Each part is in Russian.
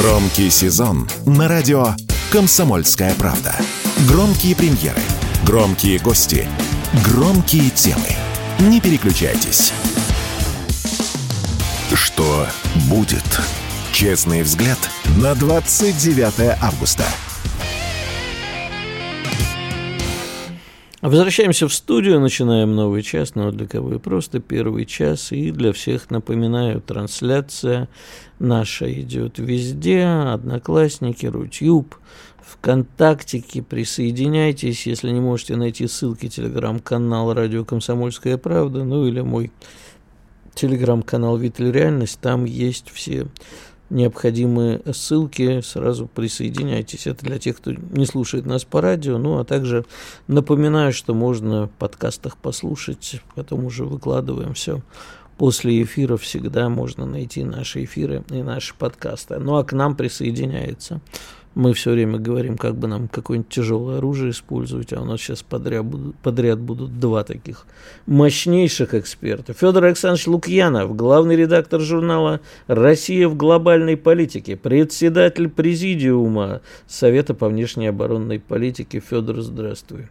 Громкий сезон на радио «Комсомольская правда». Громкие премьеры, громкие гости, громкие темы. Не переключайтесь. Что будет? Честный взгляд на 29 августа. Возвращаемся в студию, начинаем новый час, но для кого и просто первый час. И для всех напоминаю, трансляция наша идет везде. Одноклассники, Рутюб, ВКонтактике. Присоединяйтесь, если не можете найти ссылки, телеграм-канал «Радио Комсомольская правда», ну или мой телеграм-канал «Виталь Реальность». Там есть все необходимые ссылки, сразу присоединяйтесь. Это для тех, кто не слушает нас по радио. Ну, а также напоминаю, что можно в подкастах послушать, потом уже выкладываем все. После эфира всегда можно найти наши эфиры и наши подкасты. Ну, а к нам присоединяется мы все время говорим, как бы нам какое-нибудь тяжелое оружие использовать, а у нас сейчас подряд будут, подряд будут два таких мощнейших эксперта. Федор Александрович Лукьянов, главный редактор журнала «Россия в глобальной политике», председатель президиума Совета по внешней оборонной политике. Федор, здравствуй.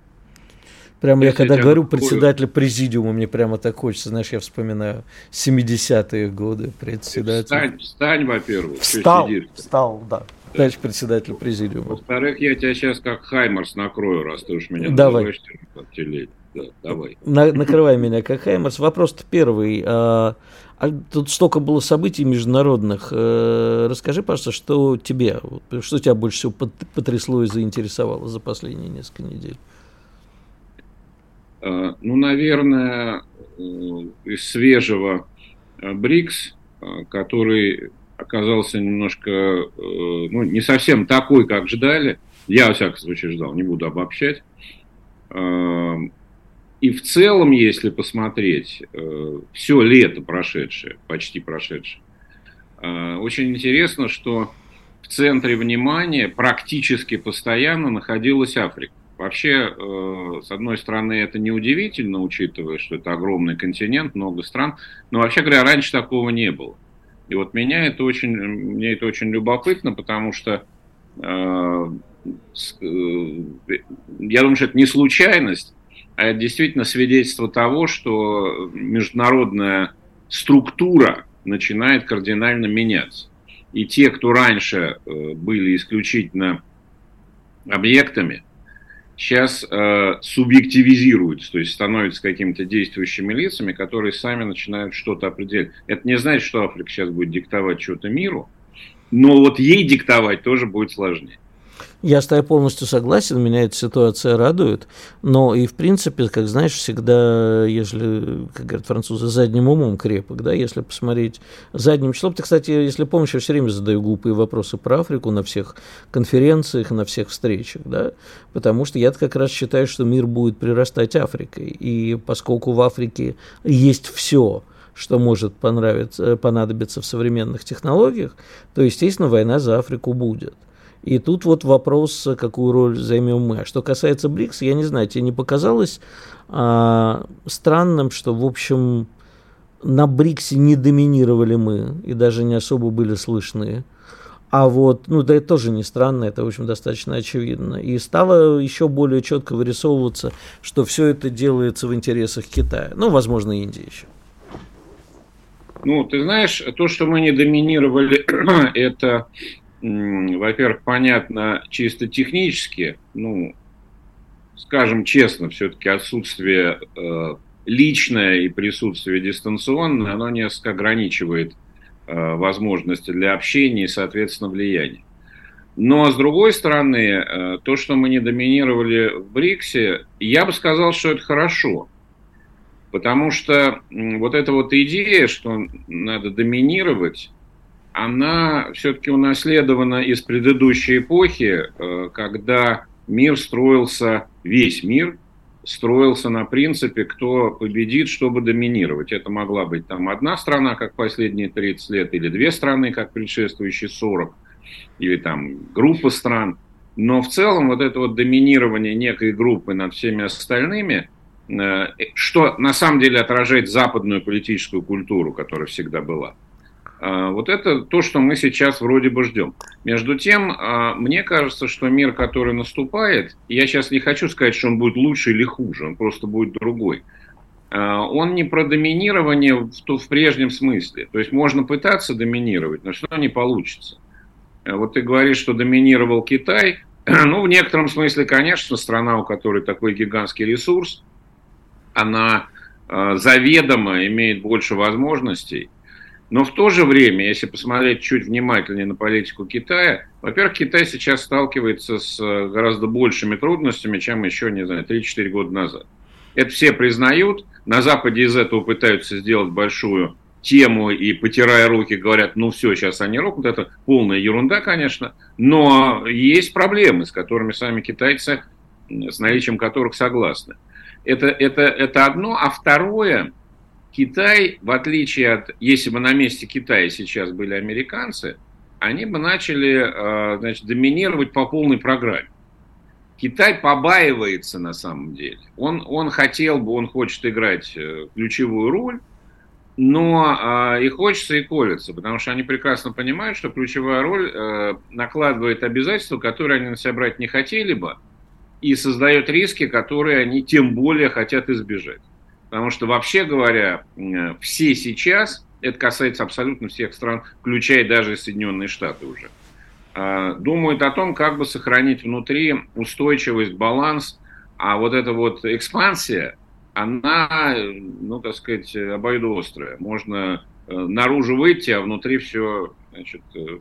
Прямо я когда говорю председатель президиума, мне прямо так хочется, знаешь, я вспоминаю 70-е годы председатель. Встань, встань во-первых. Встал, встал, да товарищ председатель президиума. Во-вторых, я тебя сейчас как Хаймарс накрою, раз ты уж меня давай. называешь Да, давай. На, накрывай меня как Хаймарс. Вопрос-то первый. А, а тут столько было событий международных. А, расскажи, пожалуйста, что тебе, что тебя больше всего потрясло и заинтересовало за последние несколько недель? А, ну, наверное, э, из свежего э, БРИКС, который оказался немножко, э, ну, не совсем такой, как ждали. Я, во всяком случае, ждал, не буду обобщать. Э, и в целом, если посмотреть, э, все лето прошедшее, почти прошедшее, очень интересно, что в центре внимания практически постоянно находилась Африка. Вообще, с одной стороны, это неудивительно, учитывая, что это огромный континент, много стран, но вообще говоря, раньше такого не было. И вот меня это очень, мне это очень любопытно, потому что э, э, я думаю, что это не случайность, а это действительно свидетельство того, что международная структура начинает кардинально меняться. И те, кто раньше э, были исключительно объектами, сейчас э, субъективизируются, то есть становятся какими-то действующими лицами, которые сами начинают что-то определять. Это не значит, что Африка сейчас будет диктовать что-то миру, но вот ей диктовать тоже будет сложнее. Я с тобой полностью согласен, меня эта ситуация радует, но и в принципе, как знаешь, всегда, если, как говорят французы, задним умом крепок, да, если посмотреть задним числом. Ты, кстати, если помнишь, я все время задаю глупые вопросы про Африку на всех конференциях, на всех встречах, да, потому что я как раз считаю, что мир будет прирастать Африкой, и поскольку в Африке есть все, что может понравиться, понадобиться в современных технологиях, то, естественно, война за Африку будет. И тут вот вопрос, какую роль займем мы. А что касается БРИКС, я не знаю, тебе не показалось а, странным, что, в общем, на БРИКСе не доминировали мы и даже не особо были слышны. А вот, ну да это тоже не странно, это, в общем, достаточно очевидно. И стало еще более четко вырисовываться, что все это делается в интересах Китая. Ну, возможно, Индии еще. Ну, ты знаешь, то, что мы не доминировали, это во-первых, понятно чисто технически, ну, скажем честно, все-таки отсутствие э, личное и присутствие дистанционное, оно несколько ограничивает э, возможности для общения и, соответственно, влияния. Но, с другой стороны, э, то, что мы не доминировали в БРИКСе, я бы сказал, что это хорошо. Потому что вот эта вот идея, что надо доминировать, она все-таки унаследована из предыдущей эпохи, э, когда мир строился, весь мир строился на принципе, кто победит, чтобы доминировать. Это могла быть там одна страна, как последние 30 лет, или две страны, как предшествующие 40, или там группа стран. Но в целом вот это вот доминирование некой группы над всеми остальными, э, что на самом деле отражает западную политическую культуру, которая всегда была – вот это то, что мы сейчас вроде бы ждем. Между тем, а, мне кажется, что мир, который наступает, я сейчас не хочу сказать, что он будет лучше или хуже, он просто будет другой. А, он не про доминирование в, в прежнем смысле. То есть можно пытаться доминировать, но что не получится. Вот ты говоришь, что доминировал Китай. Ну, в некотором смысле, конечно, страна, у которой такой гигантский ресурс, она заведомо имеет больше возможностей – но в то же время, если посмотреть чуть внимательнее на политику Китая, во-первых, Китай сейчас сталкивается с э, гораздо большими трудностями, чем еще, не знаю, 3-4 года назад. Это все признают. На Западе из этого пытаются сделать большую тему и, потирая руки, говорят, ну все, сейчас они рухнут. Это полная ерунда, конечно. Но есть проблемы, с которыми сами китайцы, с наличием которых согласны. Это, это, это одно. А второе, Китай, в отличие от, если бы на месте Китая сейчас были американцы, они бы начали э, значит, доминировать по полной программе. Китай побаивается на самом деле. Он, он хотел бы, он хочет играть э, ключевую роль, но э, и хочется, и колется, потому что они прекрасно понимают, что ключевая роль э, накладывает обязательства, которые они на себя брать не хотели бы, и создает риски, которые они тем более хотят избежать. Потому что, вообще говоря, все сейчас, это касается абсолютно всех стран, включая даже Соединенные Штаты уже, а, думают о том, как бы сохранить внутри устойчивость, баланс, а вот эта вот экспансия, она, ну, так сказать, обоюдоострая. Можно э, наружу выйти, а внутри все значит, э,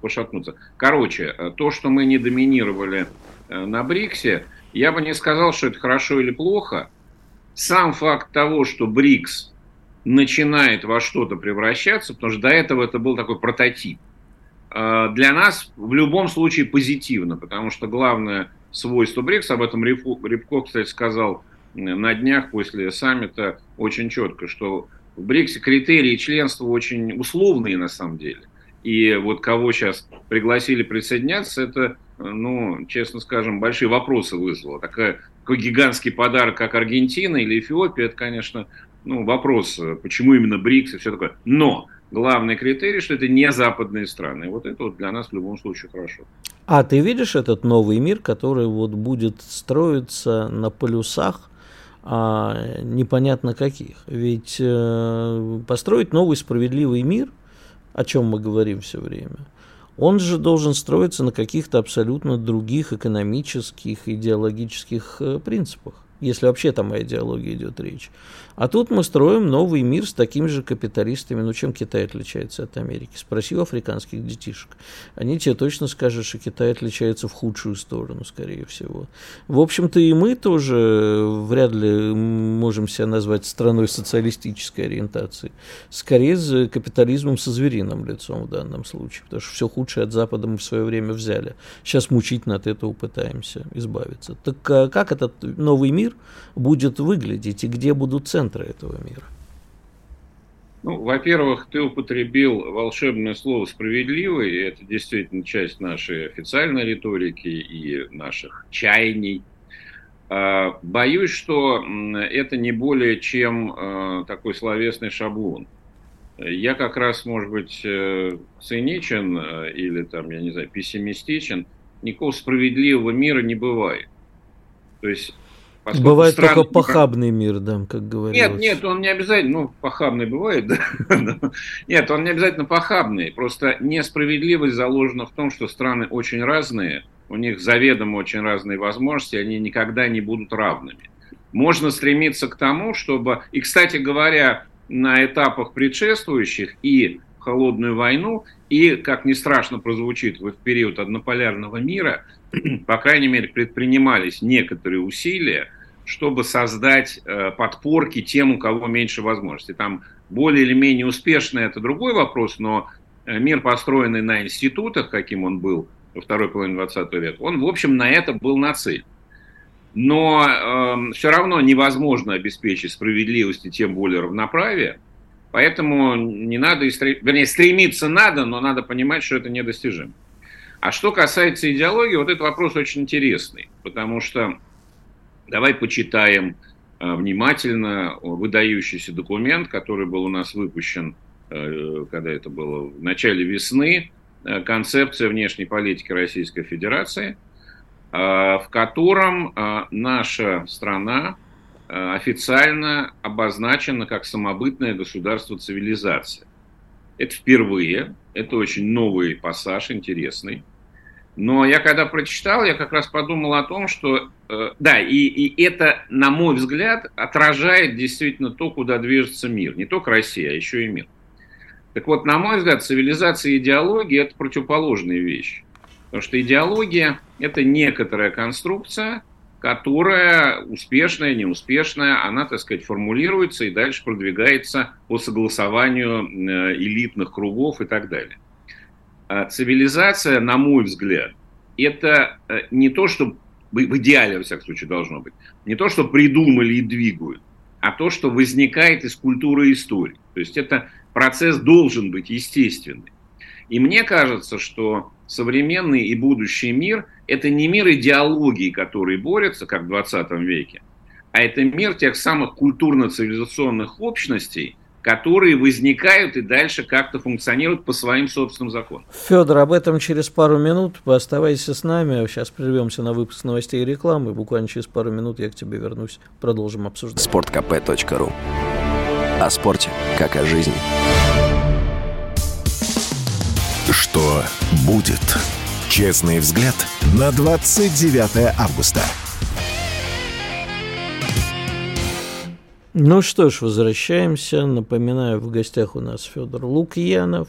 пошатнуться. Короче, то, что мы не доминировали э, на БРИКСе, я бы не сказал, что это хорошо или плохо – сам факт того, что БРИКС начинает во что-то превращаться, потому что до этого это был такой прототип, а, для нас в любом случае позитивно, потому что главное свойство БРИКС, об этом Рябко, кстати, сказал на днях после саммита очень четко, что в БРИКСе критерии членства очень условные на самом деле. И вот кого сейчас пригласили присоединяться, это, ну, честно скажем, большие вопросы вызвало. Такая такой гигантский подарок, как Аргентина или Эфиопия, это, конечно, ну, вопрос, почему именно БРИКС и все такое. Но главный критерий, что это не западные страны. Вот это вот для нас в любом случае хорошо. А ты видишь этот новый мир, который вот будет строиться на полюсах, а, непонятно каких. Ведь э, построить новый справедливый мир, о чем мы говорим все время, он же должен строиться на каких-то абсолютно других экономических, идеологических э, принципах если вообще там о идеологии идет речь. А тут мы строим новый мир с такими же капиталистами. Ну, чем Китай отличается от Америки? Спроси у африканских детишек. Они тебе точно скажут, что Китай отличается в худшую сторону, скорее всего. В общем-то, и мы тоже вряд ли можем себя назвать страной социалистической ориентации. Скорее, с капитализмом со звериным лицом в данном случае. Потому что все худшее от Запада мы в свое время взяли. Сейчас мучительно от этого пытаемся избавиться. Так а как этот новый мир мир будет выглядеть и где будут центры этого мира? Ну, во-первых, ты употребил волшебное слово «справедливый», и это действительно часть нашей официальной риторики и наших чаяний. А, боюсь, что это не более чем а, такой словесный шаблон. Я как раз, может быть, э, циничен э, или, там, я не знаю, пессимистичен. Никакого справедливого мира не бывает. То есть Поскольку бывает страны... только похабный мир, да, как говорят. Нет, нет, он не обязательно, ну, похабный бывает, да. нет, он не обязательно похабный, просто несправедливость заложена в том, что страны очень разные, у них заведомо очень разные возможности, они никогда не будут равными. Можно стремиться к тому, чтобы, и, кстати говоря, на этапах предшествующих и холодную войну, и, как не страшно прозвучит, в период однополярного мира, по крайней мере, предпринимались некоторые усилия чтобы создать э, подпорки тем, у кого меньше возможностей. Там более или менее успешно это другой вопрос, но э, мир, построенный на институтах, каким он был во второй половине 20 века, он, в общем, на это был нацелен. Но э, эм, все равно невозможно обеспечить справедливость и тем более равноправие, поэтому не надо, вернее, стремиться надо, но надо понимать, что это недостижимо. А что касается идеологии, вот этот вопрос очень интересный, потому что Давай почитаем э, внимательно выдающийся документ, который был у нас выпущен когда это было в начале весны, концепция внешней политики Российской Федерации, в котором наша страна официально обозначена как самобытное государство цивилизация. Это впервые, это очень новый пассаж, интересный. Но я когда прочитал, я как раз подумал о том, что э, да, и, и это, на мой взгляд, отражает действительно то, куда движется мир. Не только Россия, а еще и мир. Так вот, на мой взгляд, цивилизация и идеология – это противоположные вещи. Потому что идеология – это некоторая конструкция, которая успешная, неуспешная, она, так сказать, формулируется и дальше продвигается по согласованию э, элитных кругов и так далее. А цивилизация, на мой взгляд, это э, не то, что в идеале, во всяком случае, должно быть, не то, что придумали и двигают, а то, что возникает из культуры и истории. То есть это процесс должен быть естественный. И мне кажется, что современный и будущий мир – это не мир идеологии, которые борются, как в 20 веке, а это мир тех самых культурно-цивилизационных общностей, которые возникают и дальше как-то функционируют по своим собственным законам. Федор, об этом через пару минут. Вы оставайтесь с нами. Сейчас прервемся на выпуск новостей и рекламы. Буквально через пару минут я к тебе вернусь. Продолжим обсуждать. Спорткп.ру О спорте, как о жизни. Что будет? Честный взгляд на 29 августа. Ну что ж, возвращаемся. Напоминаю, в гостях у нас Федор Лукьянов,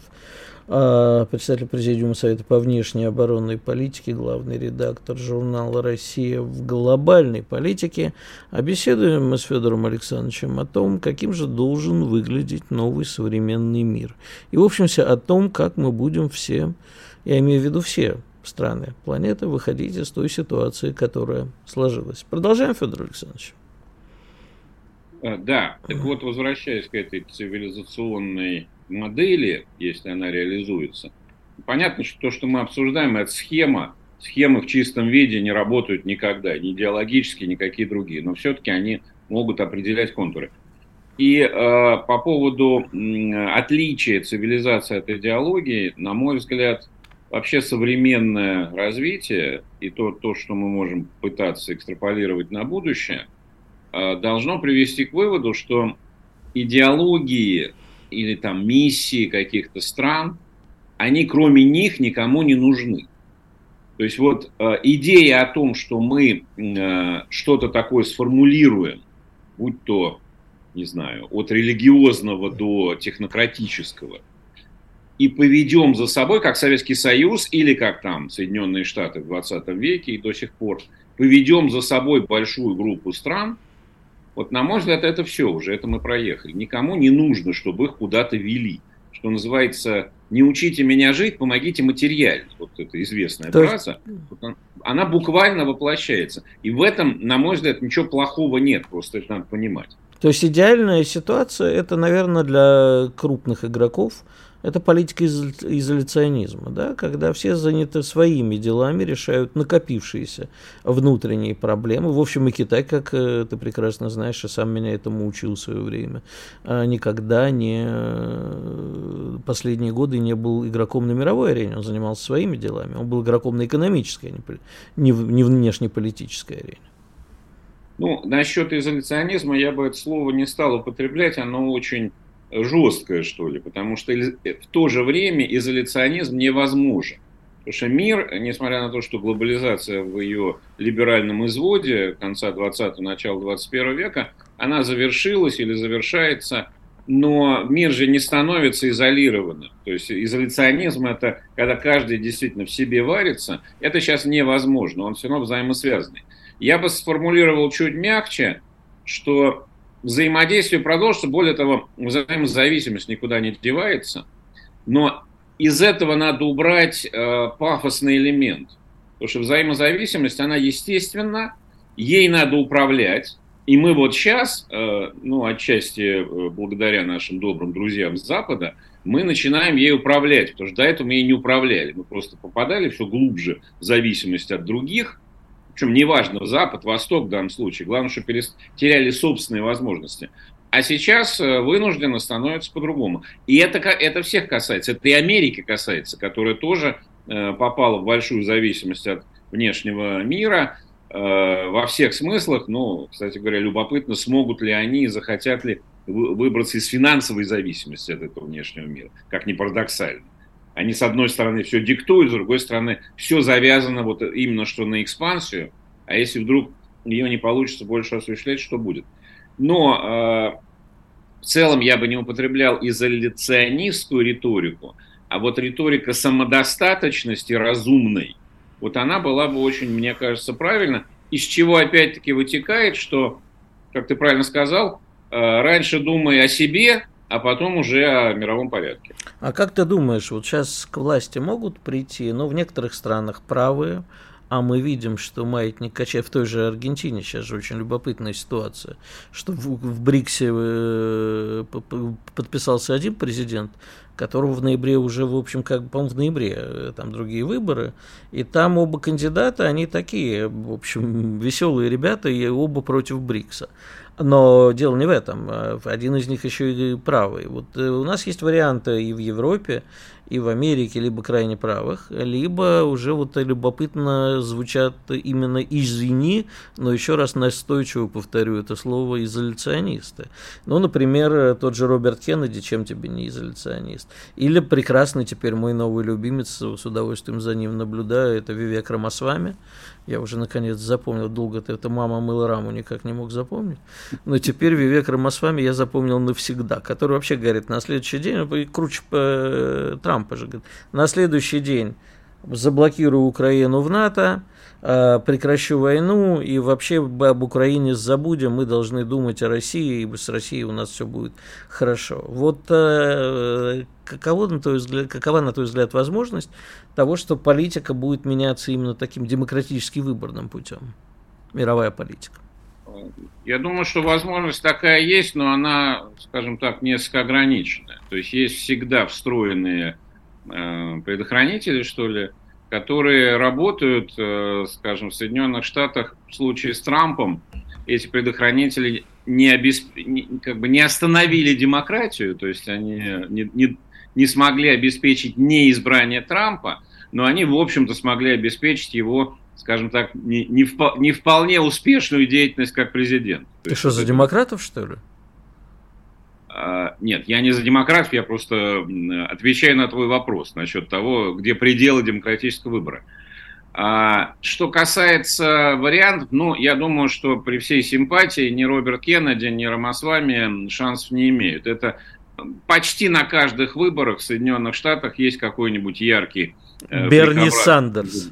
а, председатель Президиума Совета по внешней оборонной политике, главный редактор журнала «Россия в глобальной политике». А беседуем мы с Федором Александровичем о том, каким же должен выглядеть новый современный мир. И, в общем-то, о том, как мы будем все, я имею в виду все страны планеты, выходить из той ситуации, которая сложилась. Продолжаем, Федор Александрович. А, да, так вот, возвращаясь к этой цивилизационной модели, если она реализуется, понятно, что то, что мы обсуждаем, это схема. Схемы в чистом виде не работают никогда, ни идеологически, никакие другие, но все-таки они могут определять контуры. И э, по поводу э, отличия цивилизации от идеологии, на мой взгляд, вообще современное развитие и то, то, что мы можем пытаться экстраполировать на будущее, э, должно привести к выводу, что идеологии или там миссии каких-то стран, они кроме них никому не нужны. То есть вот э, идея о том, что мы э, что-то такое сформулируем, будь то, не знаю, от религиозного до технократического, и поведем за собой, как Советский Союз или как там Соединенные Штаты в 20 веке и до сих пор, поведем за собой большую группу стран, вот на мой взгляд это все уже, это мы проехали. Никому не нужно, чтобы их куда-то вели. Что называется, не учите меня жить, помогите материально. Вот это известная То фраза. Есть... Она буквально воплощается. И в этом, на мой взгляд, ничего плохого нет, просто это надо понимать. То есть идеальная ситуация, это, наверное, для крупных игроков – это политика изоляционизма, да, когда все заняты своими делами, решают накопившиеся внутренние проблемы. В общем, и Китай, как э, ты прекрасно знаешь, и сам меня этому учил в свое время, а, никогда не э, последние годы не был игроком на мировой арене, он занимался своими делами, он был игроком на экономической, а не, не внешнеполитической арене. Ну, насчет изоляционизма я бы это слово не стал употреблять, оно очень жесткое, что ли, потому что в то же время изоляционизм невозможен. Потому что мир, несмотря на то, что глобализация в ее либеральном изводе конца 20-го, начала 21 века, она завершилась или завершается, но мир же не становится изолированным. То есть изоляционизм – это когда каждый действительно в себе варится, это сейчас невозможно, он все равно взаимосвязанный. Я бы сформулировал чуть мягче, что взаимодействие продолжится, более того, взаимозависимость никуда не девается, но из этого надо убрать э, пафосный элемент, потому что взаимозависимость, она естественна, ей надо управлять, и мы вот сейчас, э, ну, отчасти э, благодаря нашим добрым друзьям с Запада, мы начинаем ей управлять, потому что до этого мы ей не управляли, мы просто попадали все глубже в зависимость от других, причем неважно, Запад, Восток в данном случае, главное, что теряли собственные возможности. А сейчас э, вынужденно становится по-другому. И это, это всех касается. Это и Америки касается, которая тоже э, попала в большую зависимость от внешнего мира э, во всех смыслах. Ну, кстати говоря, любопытно, смогут ли они, захотят ли выбраться из финансовой зависимости от этого внешнего мира, как ни парадоксально. Они, с одной стороны, все диктуют, с другой стороны, все завязано вот именно что на экспансию, а если вдруг ее не получится больше осуществлять, что будет? Но э, в целом я бы не употреблял изоляционистскую риторику, а вот риторика самодостаточности разумной, вот она была бы очень, мне кажется, правильно, из чего опять-таки вытекает, что, как ты правильно сказал, Э, раньше думай о себе, а потом уже о мировом порядке. А как ты думаешь, вот сейчас к власти могут прийти, ну, в некоторых странах правые, а мы видим, что маятник качает в той же Аргентине, сейчас же очень любопытная ситуация, что в, в БРИКСе э, подписался один президент, которого в ноябре уже, в общем, как, по-моему, в ноябре э, там другие выборы, и там оба кандидата, они такие, в общем, веселые ребята, и оба против БРИКСа. Но дело не в этом. Один из них еще и правый. Вот э, у нас есть варианты и в Европе, и в Америке, либо крайне правых, либо уже вот любопытно звучат именно «извини», но еще раз настойчиво повторю это слово «изоляционисты». Ну, например, тот же Роберт Кеннеди, чем тебе не изоляционист? Или прекрасный теперь мой новый любимец, с удовольствием за ним наблюдаю, это Вивек Рамасвами, я уже наконец запомнил, долго -то это мама мыла раму, никак не мог запомнить. Но теперь Вивек Рамасвами я запомнил навсегда, который вообще говорит, на следующий день, круче э, Трампа же, на следующий день заблокирую Украину в НАТО, э, прекращу войну и вообще об Украине забудем, мы должны думать о России, ибо с Россией у нас все будет хорошо. Вот э, каково, на твой взгляд, какова, на твой взгляд, возможность того, что политика будет меняться именно таким демократически выборным путем, мировая политика? Я думаю, что возможность такая есть, но она, скажем так, несколько ограниченная. То есть есть всегда встроенные предохранители, что ли, которые работают, э, скажем, в Соединенных Штатах в случае с Трампом. Эти предохранители не, обесп... не, как бы не остановили демократию, то есть они не, не, не смогли обеспечить неизбрание Трампа, но они, в общем-то, смогли обеспечить его, скажем так, не, не, впо, не вполне успешную деятельность как президент. Ты что, за демократов, что ли? А, нет, я не за демократов, я просто отвечаю на твой вопрос насчет того, где пределы демократического выбора. А, что касается вариантов, ну, я думаю, что при всей симпатии ни Роберт Кеннеди, ни Рамасвами шансов не имеют. Это почти на каждых выборах в Соединенных Штатах есть какой-нибудь яркий... Э, Берни Сандерс.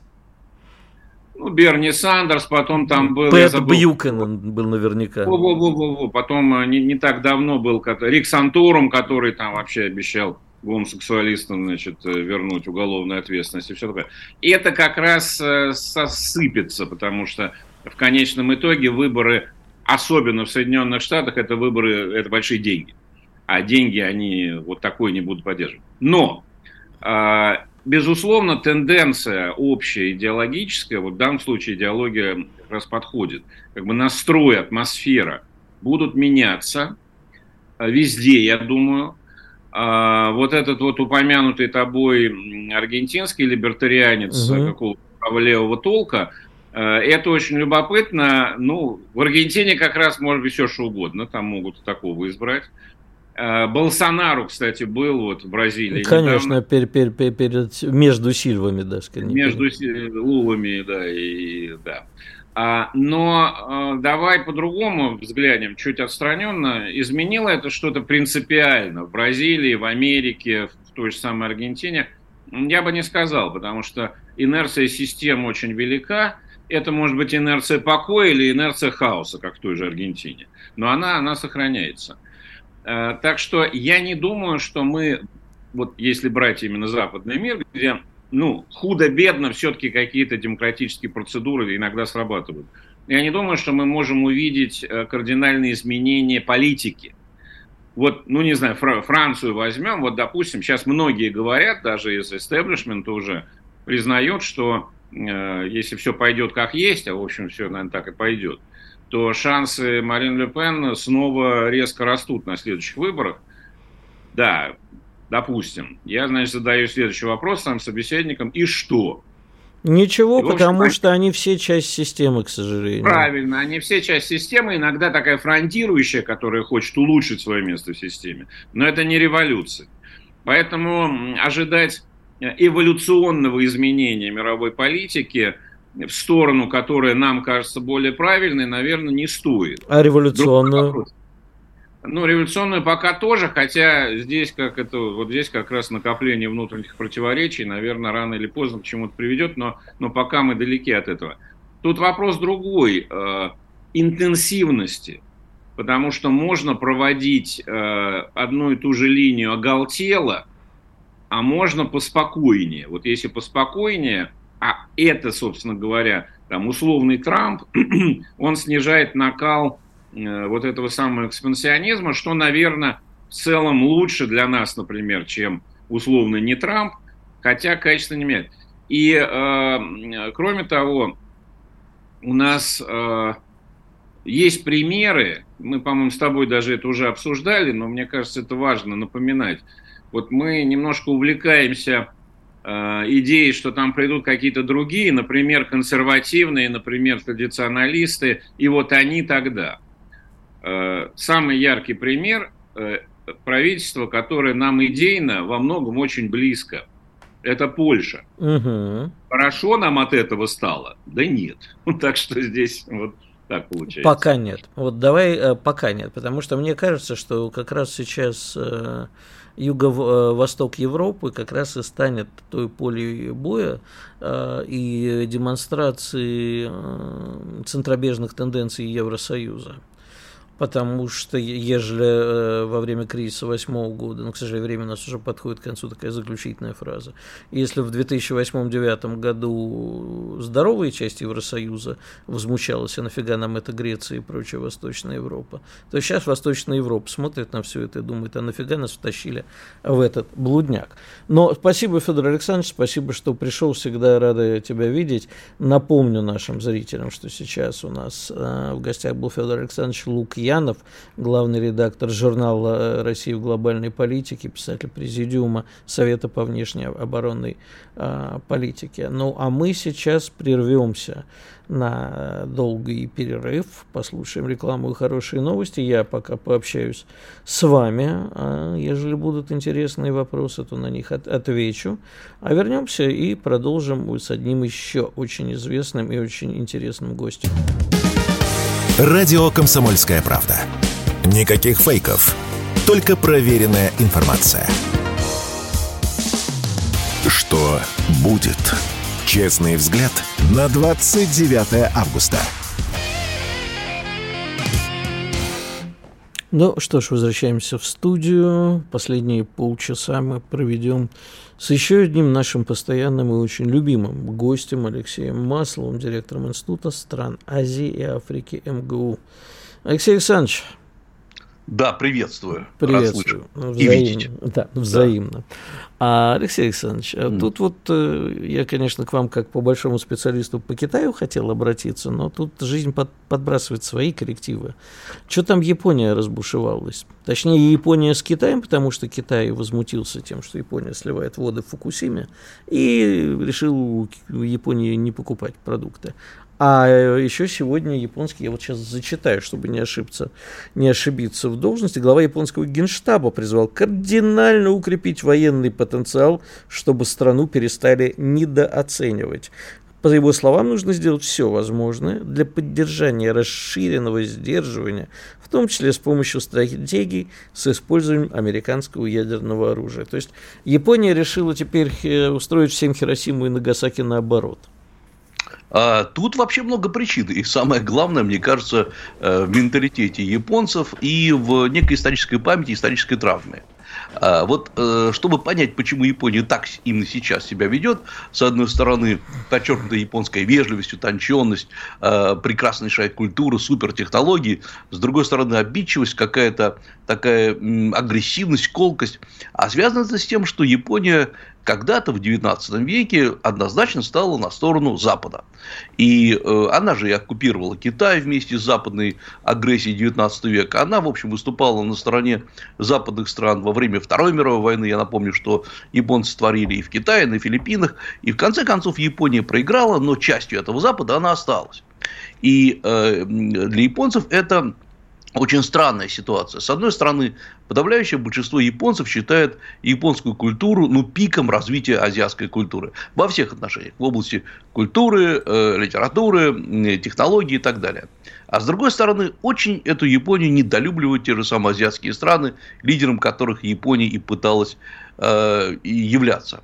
Ну, Берни Сандерс, потом там был... Пэт забыл, Бьюкенен был наверняка. Во, во, во, во, во. Потом э, не, не так давно был Рик Санторум, который там вообще обещал гомосексуалистам, значит, э, вернуть уголовную ответственность и все такое. И это как раз сосыпется, потому что в конечном итоге выборы, особенно в Соединенных Штатах, это выборы, это большие деньги а деньги они вот такой не будут поддерживать. Но, а, безусловно, тенденция общая идеологическая, вот в данном случае идеология как раз подходит, как бы настрой, атмосфера будут меняться а, везде, я думаю. А, вот этот вот упомянутый тобой аргентинский либертарианец угу. какого-то левого толка, это очень любопытно. Ну, в Аргентине как раз может быть все что угодно, там могут такого избрать. Э, Болсонару, кстати, был вот в Бразилии. Конечно, пер, пер, пер, перед, между Сильвами, да, скорее. Между Лулами, да, и да. А, но а, давай по-другому взглянем, чуть отстраненно. Изменило это что-то принципиально в Бразилии, в Америке, в той же самой Аргентине? Я бы не сказал, потому что инерция системы очень велика. Это может быть инерция покоя или инерция хаоса, как в той же Аргентине. Но она, она сохраняется. Э, так что я не думаю, что мы, вот если брать именно западный мир, где ну, худо-бедно все-таки какие-то демократические процедуры иногда срабатывают. Я не думаю, что мы можем увидеть э, кардинальные изменения политики. Вот, ну, не знаю, Францию возьмем, вот, допустим, сейчас многие говорят, даже из истеблишмента уже признают, что э, если все пойдет как есть, а, в общем, все, наверное, так и пойдет, то шансы Марин Ле Пен снова резко растут на следующих выборах. Да, допустим. Я, значит, задаю следующий вопрос своим собеседникам. И что? Ничего, и, потому общем, что они все часть системы, к сожалению. Правильно, они все часть системы, иногда такая фронтирующая, которая хочет улучшить свое место в системе. Но это не революция. Поэтому ожидать эволюционного изменения мировой политики в сторону, которая нам кажется более правильной, наверное, не стоит. А революционную? Ну, революционную пока тоже, хотя здесь как это, вот здесь как раз накопление внутренних противоречий, наверное, рано или поздно к чему-то приведет, но, но пока мы далеки от этого. Тут вопрос другой, э, интенсивности, потому что можно проводить э, одну и ту же линию оголтело, а можно поспокойнее. Вот если поспокойнее, а это, собственно говоря, там условный Трамп, он снижает накал Э, вот этого самого экспансионизма, что, наверное, в целом лучше для нас, например, чем условно не Трамп, хотя качество не меняет. И, э, кроме того, у нас э, есть примеры, мы, по-моему, с тобой даже это уже обсуждали, но мне кажется, это важно напоминать. Вот мы немножко увлекаемся э, идеей, что там придут какие-то другие, например, консервативные, например, традиционалисты, и вот они тогда. Э, самый яркий пример э, правительства, которое нам идейно во многом очень близко. Это Польша. Угу. Хорошо нам от этого стало? Да нет. Так что здесь вот так получается. Пока нет. Вот давай пока нет, потому что мне кажется, что как раз сейчас юго-восток Европы как раз и станет той полей боя и демонстрации центробежных тенденций Евросоюза потому что ежели э, во время кризиса восьмого года, ну, к сожалению, время у нас уже подходит к концу, такая заключительная фраза, если в 2008-2009 году здоровая часть Евросоюза возмущалась, а нафига нам это Греция и прочая Восточная Европа, то сейчас Восточная Европа смотрит на все это и думает, а нафига нас втащили в этот блудняк. Но спасибо, Федор Александрович, спасибо, что пришел, всегда рада тебя видеть. Напомню нашим зрителям, что сейчас у нас э, в гостях был Федор Александрович Лук Янов, главный редактор журнала э, «Россия в глобальной политике», писатель Президиума Совета по внешней оборонной э, политике. Ну, а мы сейчас прервемся на долгий перерыв, послушаем рекламу и хорошие новости. Я пока пообщаюсь с вами. А ежели будут интересные вопросы, то на них от отвечу. А вернемся и продолжим с одним еще очень известным и очень интересным гостем. Радио «Комсомольская правда». Никаких фейков, только проверенная информация. Что будет? Честный взгляд на 29 августа. Ну что ж, возвращаемся в студию. Последние полчаса мы проведем с еще одним нашим постоянным и очень любимым гостем Алексеем Масловым, директором Института стран Азии и Африки МГУ. Алексей Александрович. Да, приветствую. Приветствую. Взаимно. Да, взаимно. Да. А, Алексей Александрович, mm. тут вот э, я, конечно, к вам как по большому специалисту по Китаю хотел обратиться, но тут жизнь под, подбрасывает свои коррективы. Что там Япония разбушевалась? Точнее, Япония с Китаем, потому что Китай возмутился тем, что Япония сливает воды в Фукусиме, и решил в Японии не покупать продукты. А еще сегодня японский, я вот сейчас зачитаю, чтобы не ошибиться, не ошибиться в должности, глава японского генштаба призвал кардинально укрепить военный потенциал, чтобы страну перестали недооценивать. По его словам, нужно сделать все возможное для поддержания расширенного сдерживания, в том числе с помощью стратегий с использованием американского ядерного оружия. То есть Япония решила теперь э, устроить всем Хиросиму и Нагасаки наоборот – тут вообще много причин. И самое главное, мне кажется, э, в менталитете японцев и в некой исторической памяти, исторической травме. А, вот э, чтобы понять, почему Япония так именно сейчас себя ведет, с одной стороны, подчеркнутая японская вежливость, утонченность, э, прекраснейшая культура, супертехнологии, с другой стороны, обидчивость, какая-то такая агрессивность, колкость. А связано это с тем, что Япония когда-то в XIX веке однозначно стала на сторону Запада. И э, она же и оккупировала Китай вместе с западной агрессией XIX века. Она, в общем, выступала на стороне западных стран во время Второй мировой войны. Я напомню, что японцы творили и в Китае, и на Филиппинах. И в конце концов Япония проиграла, но частью этого Запада она осталась. И э, для японцев это очень странная ситуация. С одной стороны, подавляющее большинство японцев считает японскую культуру ну, пиком развития азиатской культуры во всех отношениях. В области культуры, э, литературы, э, технологий и так далее. А с другой стороны, очень эту Японию недолюбливают те же самые азиатские страны, лидером которых Япония и пыталась э, являться.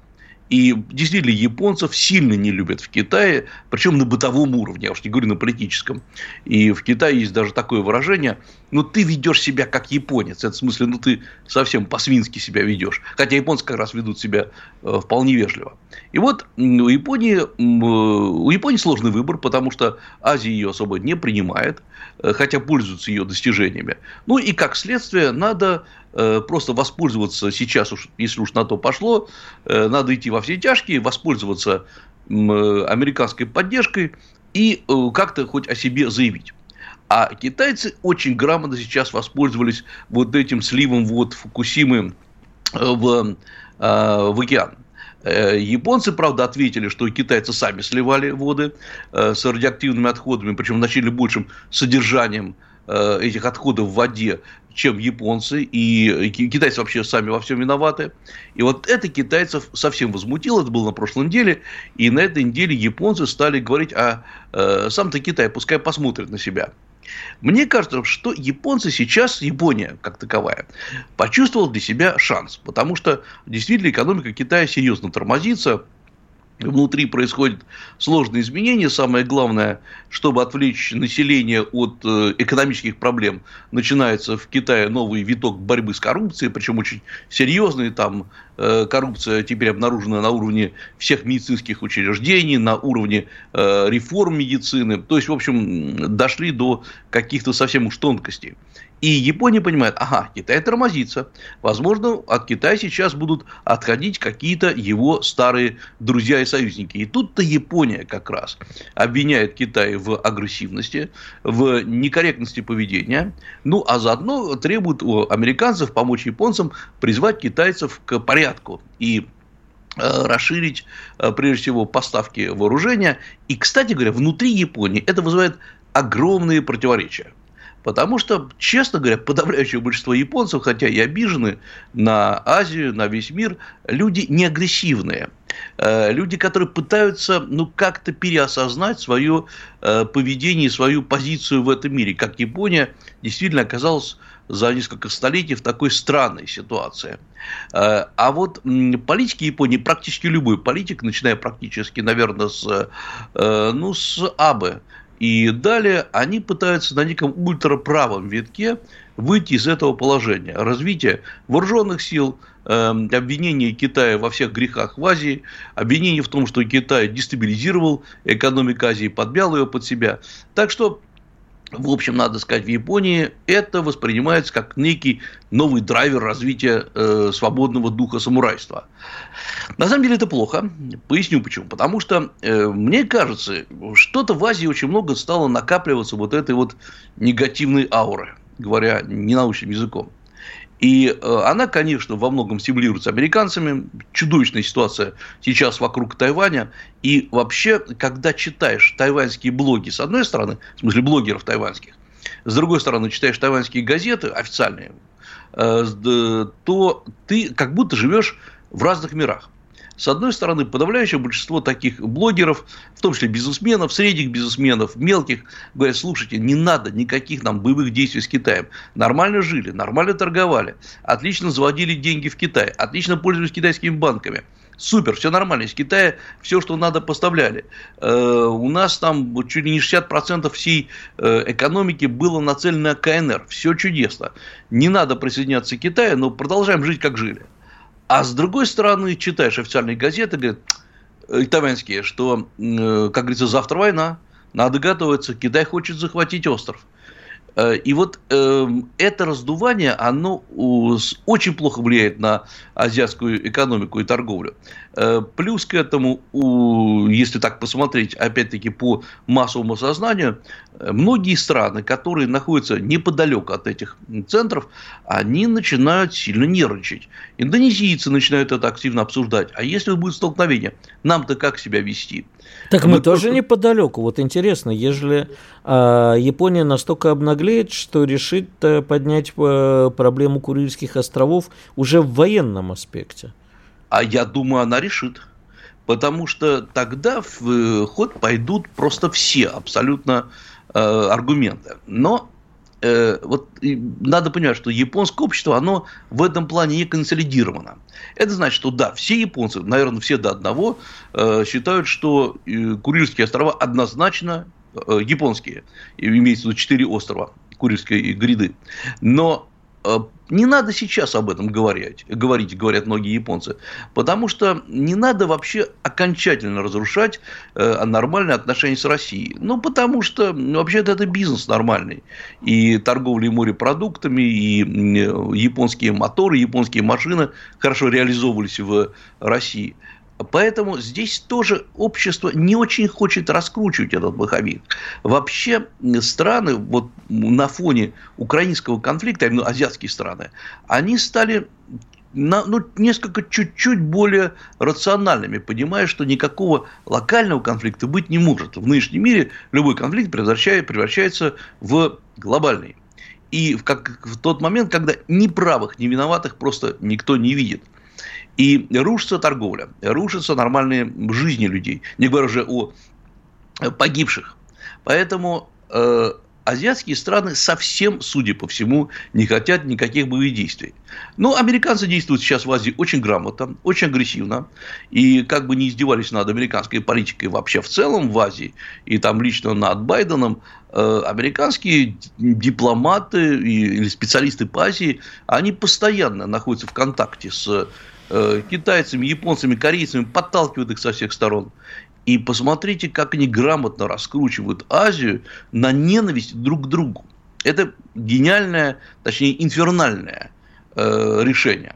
И действительно, японцев сильно не любят в Китае, причем на бытовом уровне, я уж не говорю на политическом. И в Китае есть даже такое выражение, ну, ты ведешь себя как японец. Это в смысле, ну, ты совсем по-свински себя ведешь. Хотя японцы как раз ведут себя э, вполне вежливо. И вот у Японии, у Японии сложный выбор, потому что Азия ее особо не принимает, э, хотя пользуется ее достижениями. Ну, и как следствие, надо Э, просто воспользоваться сейчас, уж, если уж на то пошло, э, надо идти во все тяжкие, воспользоваться американской поддержкой и э, как-то хоть о себе заявить. А китайцы очень грамотно сейчас воспользовались вот этим сливом вот Фукусимы в, в океан. Японцы, правда, ответили, что китайцы сами сливали воды с радиоактивными отходами, причем начали большим содержанием этих отходов в воде, чем японцы, и китайцы вообще сами во всем виноваты. И вот это китайцев совсем возмутило, это было на прошлой неделе, и на этой неделе японцы стали говорить, а э, сам-то Китай пускай посмотрит на себя. Мне кажется, что японцы сейчас, Япония как таковая, почувствовала для себя шанс, потому что действительно экономика Китая серьезно тормозится, внутри происходят сложные изменения. Самое главное, чтобы отвлечь население от э, экономических проблем, начинается в Китае новый виток борьбы с коррупцией, причем очень серьезный. Там коррупция теперь обнаружена на уровне всех медицинских учреждений, на уровне э, реформ медицины. То есть, в общем, дошли до каких-то совсем уж тонкостей. И Япония понимает, ага, Китай тормозится. Возможно, от Китая сейчас будут отходить какие-то его старые друзья и союзники. И тут-то Япония как раз обвиняет Китай в агрессивности, в некорректности поведения. Ну, а заодно требует у американцев помочь японцам призвать китайцев к порядку. И э, расширить, э, прежде всего, поставки вооружения. И, кстати говоря, внутри Японии это вызывает огромные противоречия. Потому что, честно говоря, подавляющее большинство японцев, хотя и обижены на Азию, на весь мир, люди не агрессивные. Э, люди, которые пытаются ну, как-то переосознать свое поведение свою позицию в этом мире. Как Япония действительно оказалась за несколько столетий в такой странной ситуации. Э, а вот политики Японии, практически любой политик, начиная практически, наверное, с, ну, с Абы, и далее они пытаются на неком ультраправом витке выйти из этого положения. Развитие вооруженных сил, эм, обвинение Китая во всех грехах в Азии, обвинение в том, что Китай дестабилизировал экономику Азии, подмял ее под себя. Так что в общем, надо сказать, в Японии это воспринимается как некий новый драйвер развития э, свободного духа самурайства. На самом деле это плохо. Поясню почему. Потому что э, мне кажется, что-то в Азии очень много стало накапливаться вот этой вот негативной ауры, говоря ненаучным языком. И э, она, конечно, во многом стимулируется американцами. Чудовищная ситуация сейчас вокруг Тайваня. И вообще, когда читаешь тайваньские блоги, с одной стороны, в смысле блогеров тайваньских, с другой стороны, читаешь тайваньские газеты официальные, э, то ты как будто живешь в разных мирах. С одной стороны, подавляющее большинство таких блогеров, в том числе бизнесменов, средних бизнесменов, мелких, говорят, слушайте, не надо никаких нам боевых действий с Китаем. Нормально жили, нормально торговали, отлично заводили деньги в Китай, отлично пользовались китайскими банками. Супер, все нормально. Из Китая все, что надо, поставляли. Э, у нас там чуть ли не 60% всей э, экономики было нацелено на КНР. Все чудесно. Не надо присоединяться к Китаю, но продолжаем жить, как жили. А с другой стороны, читаешь официальные газеты, говорят, итальянские, что, как говорится, завтра война, надо готовиться, Китай хочет захватить остров. Э, и вот э, это раздувание, оно очень плохо влияет на азиатскую экономику и торговлю. Э, плюс к этому, если так посмотреть, опять-таки, по массовому сознанию, э, многие страны, которые находятся неподалеку от этих центров, они начинают сильно нервничать. Индонезийцы начинают это активно обсуждать. А если будет столкновение, нам-то как себя вести? Так мы, мы тоже просто... неподалеку. Вот интересно, ежели э, Япония настолько обнаглеет, что решит э, поднять э, проблему Курильских островов уже в военном аспекте. А я думаю, она решит. Потому что тогда в э, ход пойдут просто все абсолютно э, аргументы. Но э, вот надо понимать, что японское общество, оно в этом плане не консолидировано. Это значит, что да, все японцы, наверное, все до одного, э, считают, что э, Курильские острова однозначно э, японские. Имеется в виду четыре острова Курильской гряды. Но не надо сейчас об этом говорить, говорить, говорят многие японцы, потому что не надо вообще окончательно разрушать э, нормальные отношения с Россией. Ну, потому что ну, вообще-то это бизнес нормальный. И торговля морепродуктами, и японские моторы, японские машины хорошо реализовывались в России. Поэтому здесь тоже общество не очень хочет раскручивать этот маховик. Вообще страны вот на фоне украинского конфликта, именно азиатские страны, они стали на, ну, несколько чуть-чуть более рациональными, понимая, что никакого локального конфликта быть не может. В нынешнем мире любой конфликт превращает, превращается в глобальный. И в, как, в тот момент, когда ни правых, ни виноватых просто никто не видит. И рушится торговля, рушатся нормальные жизни людей, не говоря уже о погибших. Поэтому э, азиатские страны совсем, судя по всему, не хотят никаких боевых действий. Но американцы действуют сейчас в Азии очень грамотно, очень агрессивно. И как бы не издевались над американской политикой вообще в целом в Азии, и там лично над Байденом, э, американские дипломаты или специалисты по Азии, они постоянно находятся в контакте с Э, китайцами, японцами, корейцами, подталкивают их со всех сторон. И посмотрите, как они грамотно раскручивают Азию на ненависть друг к другу. Это гениальное, точнее, инфернальное э, решение.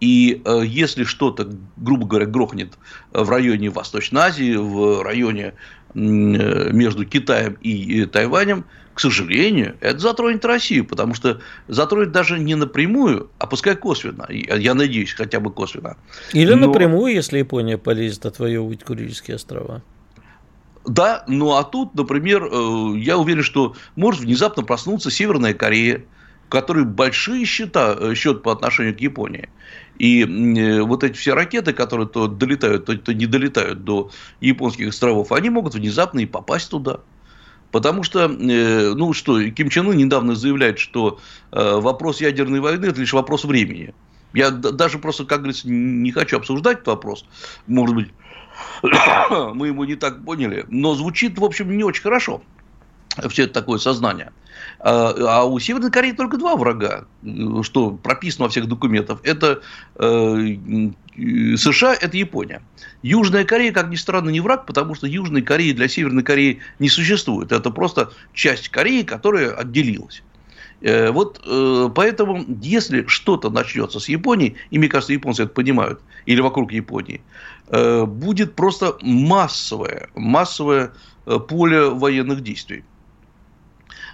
И э, если что-то, грубо говоря, грохнет в районе Восточной Азии, в районе э, между Китаем и Тайванем, к сожалению, это затронет Россию, потому что затронет даже не напрямую, а пускай косвенно. Я надеюсь, хотя бы косвенно. Или Но... напрямую, если Япония полезет отвоевывать Курильские острова. Да, ну а тут, например, э, я уверен, что может внезапно проснуться Северная Корея, у которой большие счета, э, счет по отношению к Японии. И э, вот эти все ракеты, которые то долетают, то, то не долетают до японских островов, они могут внезапно и попасть туда. Потому что, э, ну что, Ким Чен Ын недавно заявляет, что э, вопрос ядерной войны – это лишь вопрос времени. Я даже просто, как говорится, не хочу обсуждать этот вопрос. Может быть, мы его не так поняли. Но звучит, в общем, не очень хорошо. Все это такое сознание. А, а у Северной Кореи только два врага, что прописано во всех документах. Это э, США, это Япония. Южная Корея, как ни странно, не враг, потому что Южной Кореи для Северной Кореи не существует. Это просто часть Кореи, которая отделилась. Э, вот э, поэтому, если что-то начнется с Японии, и мне кажется, японцы это понимают, или вокруг Японии, будет просто массовое, массовое поле военных действий.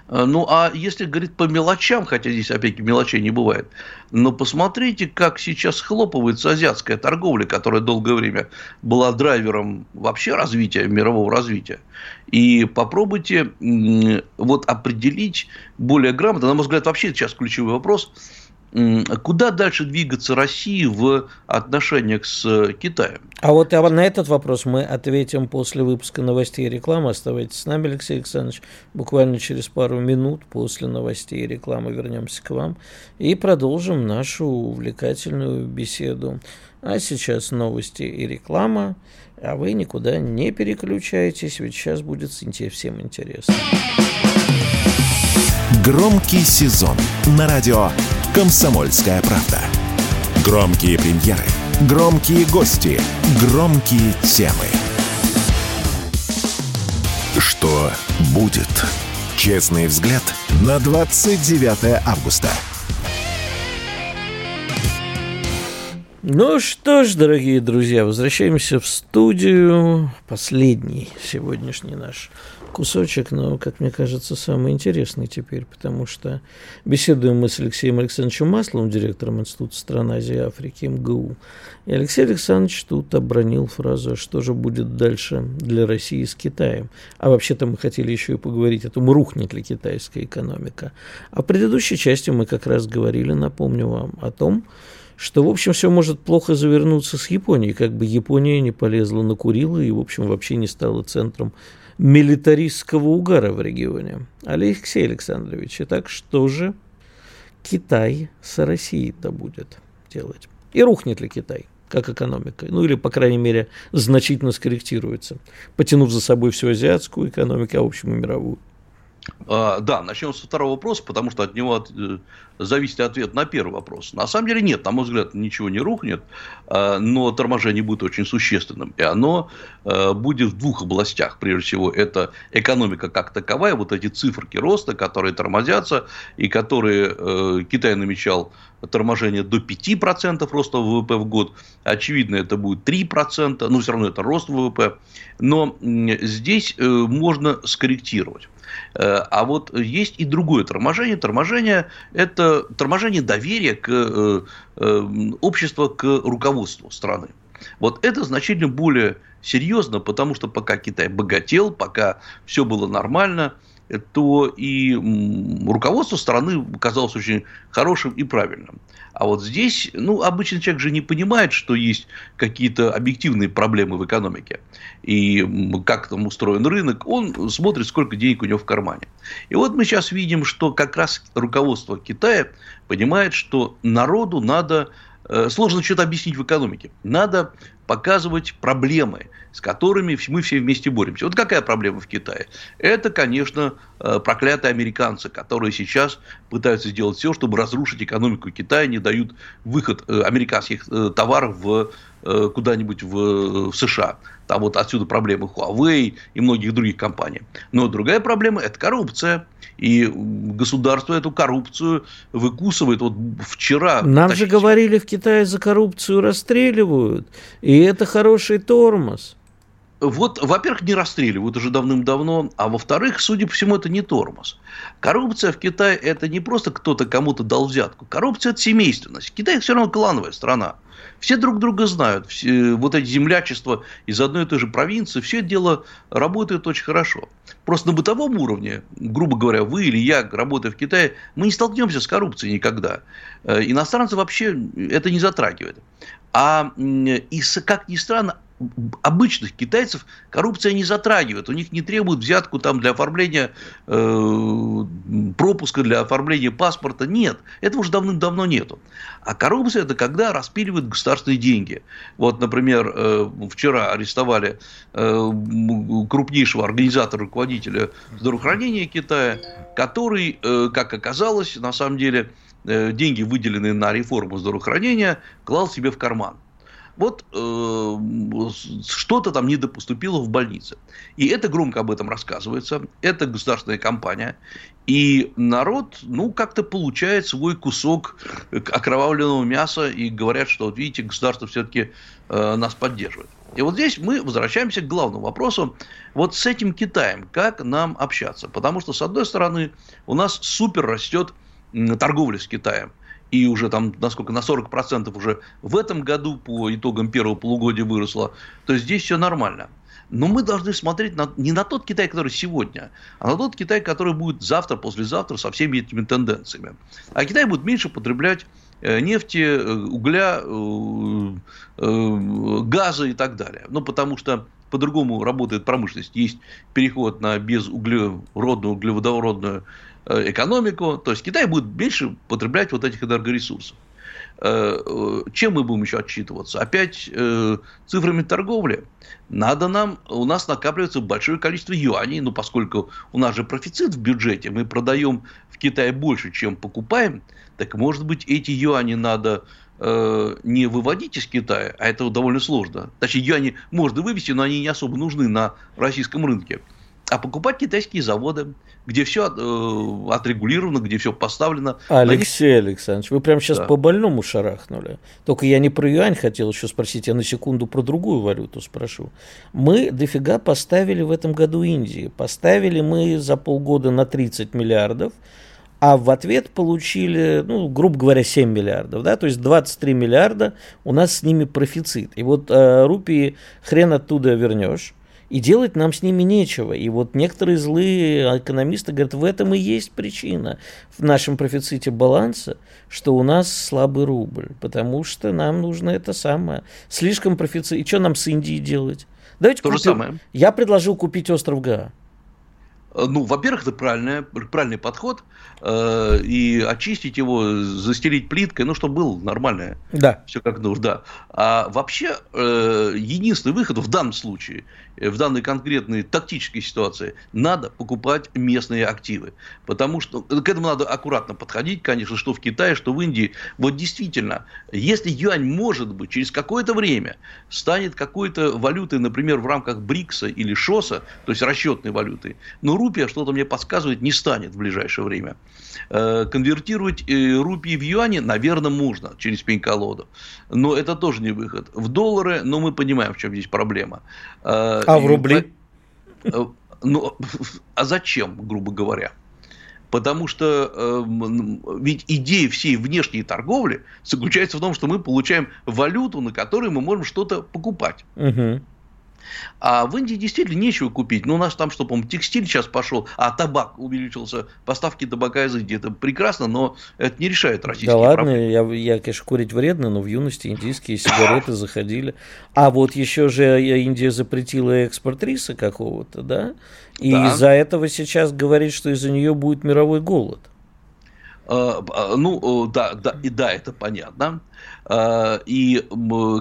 Э, ну, а если говорить по мелочам, хотя здесь опять мелочей не бывает, но посмотрите, как сейчас хлопывается азиатская торговля, которая долгое время была драйвером вообще развития, мирового развития. И попробуйте вот определить более грамотно, на мой взгляд, вообще сейчас ключевой вопрос, Куда дальше двигаться России в отношениях с Китаем? А вот на этот вопрос мы ответим после выпуска новостей и рекламы. Оставайтесь с нами, Алексей Александрович. Буквально через пару минут после новостей и рекламы вернемся к вам и продолжим нашу увлекательную беседу. А сейчас новости и реклама. А вы никуда не переключайтесь, ведь сейчас будет всем интересно. Громкий сезон на радио «Комсомольская правда». Громкие премьеры, громкие гости, громкие темы. Что будет? Честный взгляд на 29 августа. Ну что ж, дорогие друзья, возвращаемся в студию. Последний сегодняшний наш кусочек, но, как мне кажется, самый интересный теперь, потому что беседуем мы с Алексеем Александровичем Масловым, директором Института стран Азии и Африки МГУ. И Алексей Александрович тут обронил фразу, «А что же будет дальше для России с Китаем. А вообще-то мы хотели еще и поговорить о том, рухнет ли китайская экономика. А в предыдущей части мы как раз говорили, напомню вам, о том, что, в общем, все может плохо завернуться с Японией, как бы Япония не полезла на Курилы и, в общем, вообще не стала центром милитаристского угара в регионе. Алексей Александрович, итак, что же Китай с Россией-то будет делать? И рухнет ли Китай? как экономика, ну или, по крайней мере, значительно скорректируется, потянув за собой всю азиатскую экономику, а в общем и мировую. А, да, начнем со второго вопроса, потому что от него от, э, зависит ответ на первый вопрос. На самом деле нет, на мой взгляд, ничего не рухнет, а, но торможение будет очень существенным. И оно а, будет в двух областях. Прежде всего, это экономика как таковая, вот эти циферки роста, которые тормозятся, и которые э, Китай намечал торможение до 5% роста ВВП в год. Очевидно, это будет 3%, но все равно это рост ВВП. Но здесь э, можно скорректировать. А вот есть и другое торможение. Торможение – это торможение доверия к э, э, обществу, к руководству страны. Вот это значительно более серьезно, потому что пока Китай богател, пока все было нормально – то и руководство страны казалось очень хорошим и правильным. А вот здесь, ну, обычный человек же не понимает, что есть какие-то объективные проблемы в экономике. И как там устроен рынок, он смотрит, сколько денег у него в кармане. И вот мы сейчас видим, что как раз руководство Китая понимает, что народу надо Э, сложно что-то объяснить в экономике. Надо показывать проблемы, с которыми мы все вместе боремся. Вот какая проблема в Китае? Это, конечно, э, проклятые американцы, которые сейчас пытаются сделать все, чтобы разрушить экономику Китая, не дают выход э, американских товаров в куда-нибудь в, в США. Там вот отсюда проблемы Huawei и многих других компаний. Но другая проблема – это коррупция. И государство эту коррупцию выкусывает. Вот вчера... Нам тащите... же говорили, в Китае за коррупцию расстреливают. И это хороший тормоз. Вот, во-первых, не расстреливают уже давным-давно, а во-вторых, судя по всему, это не тормоз. Коррупция в Китае – это не просто кто-то кому-то дал взятку. Коррупция – это семейственность. Китай все равно клановая страна. Все друг друга знают. Все, вот эти землячества из одной и той же провинции, все это дело работает очень хорошо. Просто на бытовом уровне, грубо говоря, вы или я, работая в Китае, мы не столкнемся с коррупцией никогда. Э, иностранцы вообще это не затрагивают. А и, как ни странно, обычных китайцев коррупция не затрагивает. У них не требуют взятку там, для оформления э, пропуска, для оформления паспорта. Нет, этого уже давным-давно нету. А коррупция – это когда распиливают государственные деньги. Вот, например, э, вчера арестовали э, крупнейшего организатора, руководителя здравоохранения Китая, который, э, как оказалось, на самом деле, э, деньги, выделенные на реформу здравоохранения, клал себе в карман вот э, что-то там недопоступило в больнице. И это громко об этом рассказывается. Это государственная компания. И народ, ну, как-то получает свой кусок окровавленного мяса и говорят, что, вот видите, государство все-таки э, нас поддерживает. И вот здесь мы возвращаемся к главному вопросу. Вот с этим Китаем, как нам общаться? Потому что, с одной стороны, у нас супер растет торговля с Китаем – и уже там, насколько, на 40% уже в этом году по итогам первого полугодия выросло, то здесь все нормально. Но мы должны смотреть на, не на тот Китай, который сегодня, а на тот Китай, который будет завтра, послезавтра со всеми этими тенденциями. А Китай будет меньше потреблять нефти, угля, газа и так далее. Ну, потому что по-другому работает промышленность. Есть переход на безуглеродную, углеводородную экономику. То есть Китай будет меньше потреблять вот этих энергоресурсов. Э, э, чем мы будем еще отчитываться? Опять э, цифрами торговли. Надо нам, у нас накапливается большое количество юаней, но поскольку у нас же профицит в бюджете, мы продаем в Китае больше, чем покупаем, так может быть эти юани надо э, не выводить из Китая, а это довольно сложно. Точнее, юани можно вывести, но они не особо нужны на российском рынке а покупать китайские заводы, где все э, отрегулировано, где все поставлено. Алексей них... Александрович, вы прямо сейчас да. по больному шарахнули. Только я не про юань хотел еще спросить, я на секунду про другую валюту спрошу. Мы дофига поставили в этом году Индии. Поставили мы за полгода на 30 миллиардов, а в ответ получили, ну, грубо говоря, 7 миллиардов, да, то есть 23 миллиарда у нас с ними профицит. И вот э, рупии хрен оттуда вернешь и делать нам с ними нечего. И вот некоторые злые экономисты говорят, в этом и есть причина в нашем профиците баланса, что у нас слабый рубль, потому что нам нужно это самое. Слишком профицит. И что нам с Индией делать? Давайте То купим. же самое. Я предложил купить остров Га. Э, ну, во-первых, это правильный, правильный подход, э, и очистить его, застелить плиткой, ну, чтобы было нормальное. Да. Все как нужно, да. А вообще, э, единственный выход в данном случае – Э, в данной конкретной тактической ситуации надо покупать местные активы. Потому что э, к этому надо аккуратно подходить, конечно, что в Китае, что в Индии. Вот действительно, если юань, может быть, через какое-то время станет какой-то валютой, например, в рамках БРИКСа или ШОСа, то есть расчетной валютой, но рупия, что-то мне подсказывает, не станет в ближайшее время. Э, конвертировать рупии в юани, наверное, можно через пень-колоду. Но это тоже не выход. В доллары, но мы понимаем, в чем здесь проблема. А в рубли? Э, ну, а зачем, грубо говоря? Потому что э, ведь идея всей внешней торговли заключается в том, что мы получаем валюту, на которой мы можем что-то покупать. Угу. А в Индии действительно нечего купить. Ну, у нас там, что, по-моему, текстиль сейчас пошел, а табак увеличился, поставки табака из Индии. Это прекрасно, но это не решает российские Да ладно, я, я, конечно, курить вредно, но в юности индийские сигареты заходили. А вот еще же Индия запретила экспорт риса какого-то, да? И да. из-за этого сейчас говорит, что из-за нее будет мировой голод. А, а, ну, да, да, и да, это понятно. И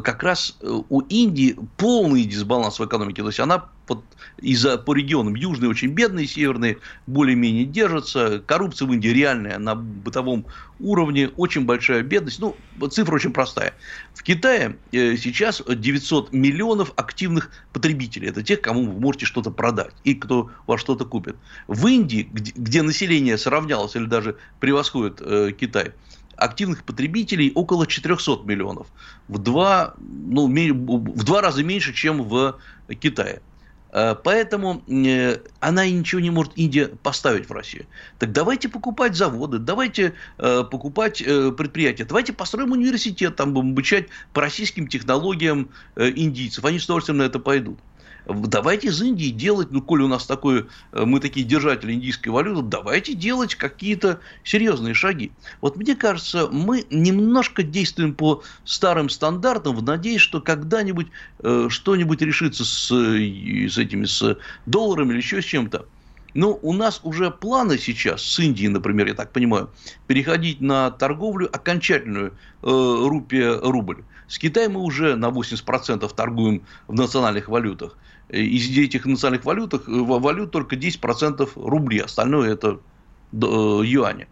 как раз э, у Индии полный дисбаланс в экономике. То есть она под, из-за, по регионам южные очень бедные, северные более-менее держатся. Коррупция в Индии реальная на бытовом уровне, очень большая бедность. Ну, цифра очень простая. В Китае э, сейчас 900 миллионов активных потребителей. Это тех, кому вы можете что-то продать и кто вас что-то купит. В Индии, где, где население сравнялось или даже превосходит э, Китай, активных потребителей около 400 миллионов. В два, ну, в два раза меньше, чем в Китае. Э, поэтому э, она ничего не может Индия поставить в Россию. Так давайте покупать заводы, давайте э, покупать предприятия, давайте построим университет, там будем обучать по российским технологиям индийцев. Они с удовольствием на это пойдут. Давайте из Индии делать, ну, коли у нас такое, э, мы такие держатели индийской валюты, давайте делать какие-то серьезные шаги. Вот мне кажется, мы немножко действуем по старым стандартам в надежде, что когда-нибудь э, что-нибудь решится с, с этими, с долларами или еще с чем-то. Но у нас уже планы сейчас с Индией, например, я так понимаю, переходить на торговлю окончательную э, рупия-рубль. С Китаем мы уже на 80% торгуем в национальных валютах. Э, из этих национальных валютах, э, валют только 10% рубли, остальное это э, юани.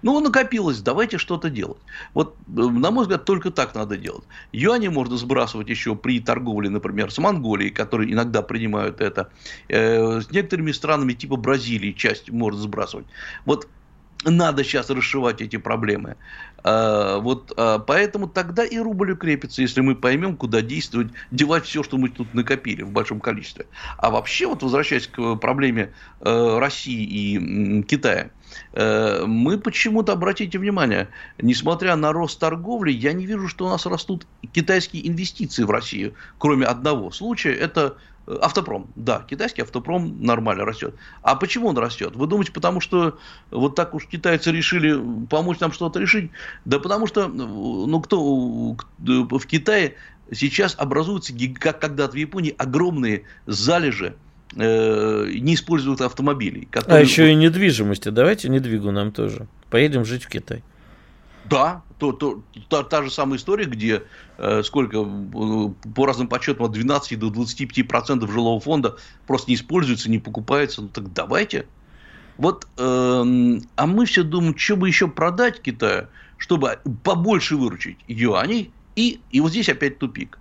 Ну, накопилось, давайте что-то делать. Вот, на мой взгляд, только так надо делать. Юани можно сбрасывать еще при торговле, например, с Монголией, которые иногда принимают это. с некоторыми странами типа Бразилии часть можно сбрасывать. Вот надо сейчас расшивать эти проблемы. А, вот а, поэтому тогда и рубль укрепится, если мы поймем, куда действовать, девать все, что мы тут накопили в большом количестве. А вообще, вот возвращаясь к проблеме э, России и Китая, э, мы почему-то, обратите внимание, несмотря на рост торговли, я не вижу, что у нас растут китайские инвестиции в Россию, кроме одного случая, это Автопром, да, китайский автопром нормально растет. А почему он растет? Вы думаете, потому что вот так уж китайцы решили помочь нам что-то решить? Да потому что, ну, кто в Китае сейчас образуются, как когда-то в Японии, огромные залежи э, неиспользуемых автомобилей. А которые... А еще и недвижимости. Давайте недвигу нам тоже. Поедем жить в Китай. Да, то, то, та, та же самая история, где э, сколько, э, по разным подсчетам, от 12 до 25% жилого фонда просто не используется, не покупается. Ну так давайте. Вот, э, а мы все думаем, что бы еще продать Китаю, чтобы побольше выручить юаней. И, и вот здесь опять тупик.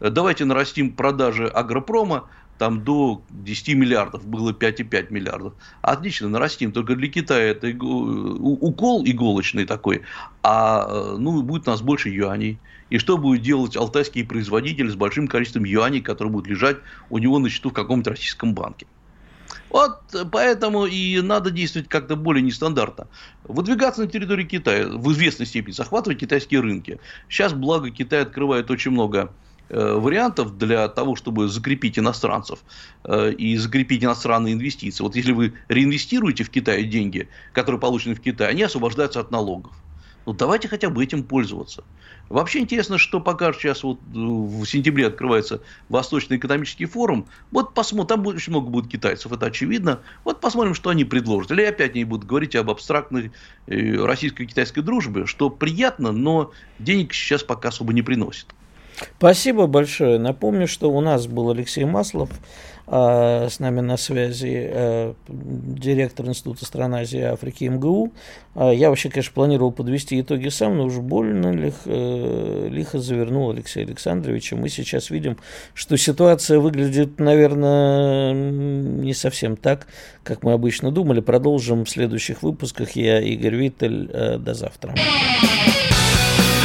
Давайте нарастим продажи агропрома, там до 10 миллиардов, было 5,5 миллиардов. Отлично, нарастим. Только для Китая это укол иголочный такой, а ну, будет у нас больше юаней. И что будет делать алтайский производитель с большим количеством юаней, которые будут лежать у него на счету в каком-то российском банке? Вот поэтому и надо действовать как-то более нестандартно. Выдвигаться на территории Китая, в известной степени захватывать китайские рынки. Сейчас, благо, Китай открывает очень много Э, вариантов для того, чтобы закрепить иностранцев э, и закрепить иностранные инвестиции. Вот если вы реинвестируете в Китай деньги, которые получены в Китае, они освобождаются от налогов. Ну, давайте хотя бы этим пользоваться. Вообще интересно, что пока сейчас вот э, в сентябре открывается Восточный экономический форум. Вот посмотрим, там будет, очень много будет китайцев, это очевидно. Вот посмотрим, что они предложат. Или опять они будут говорить об абстрактной российско-китайской дружбе, что приятно, но денег сейчас пока особо не приносит. Спасибо большое. Напомню, что у нас был Алексей Маслов, э, с нами на связи э, директор Института стран Азии и Африки МГУ. Э, я вообще, конечно, планировал подвести итоги сам, но уж больно лих, э, лихо завернул Алексей Александрович. И мы сейчас видим, что ситуация выглядит, наверное, не совсем так, как мы обычно думали. Продолжим в следующих выпусках. Я Игорь Виттель. Э, до завтра.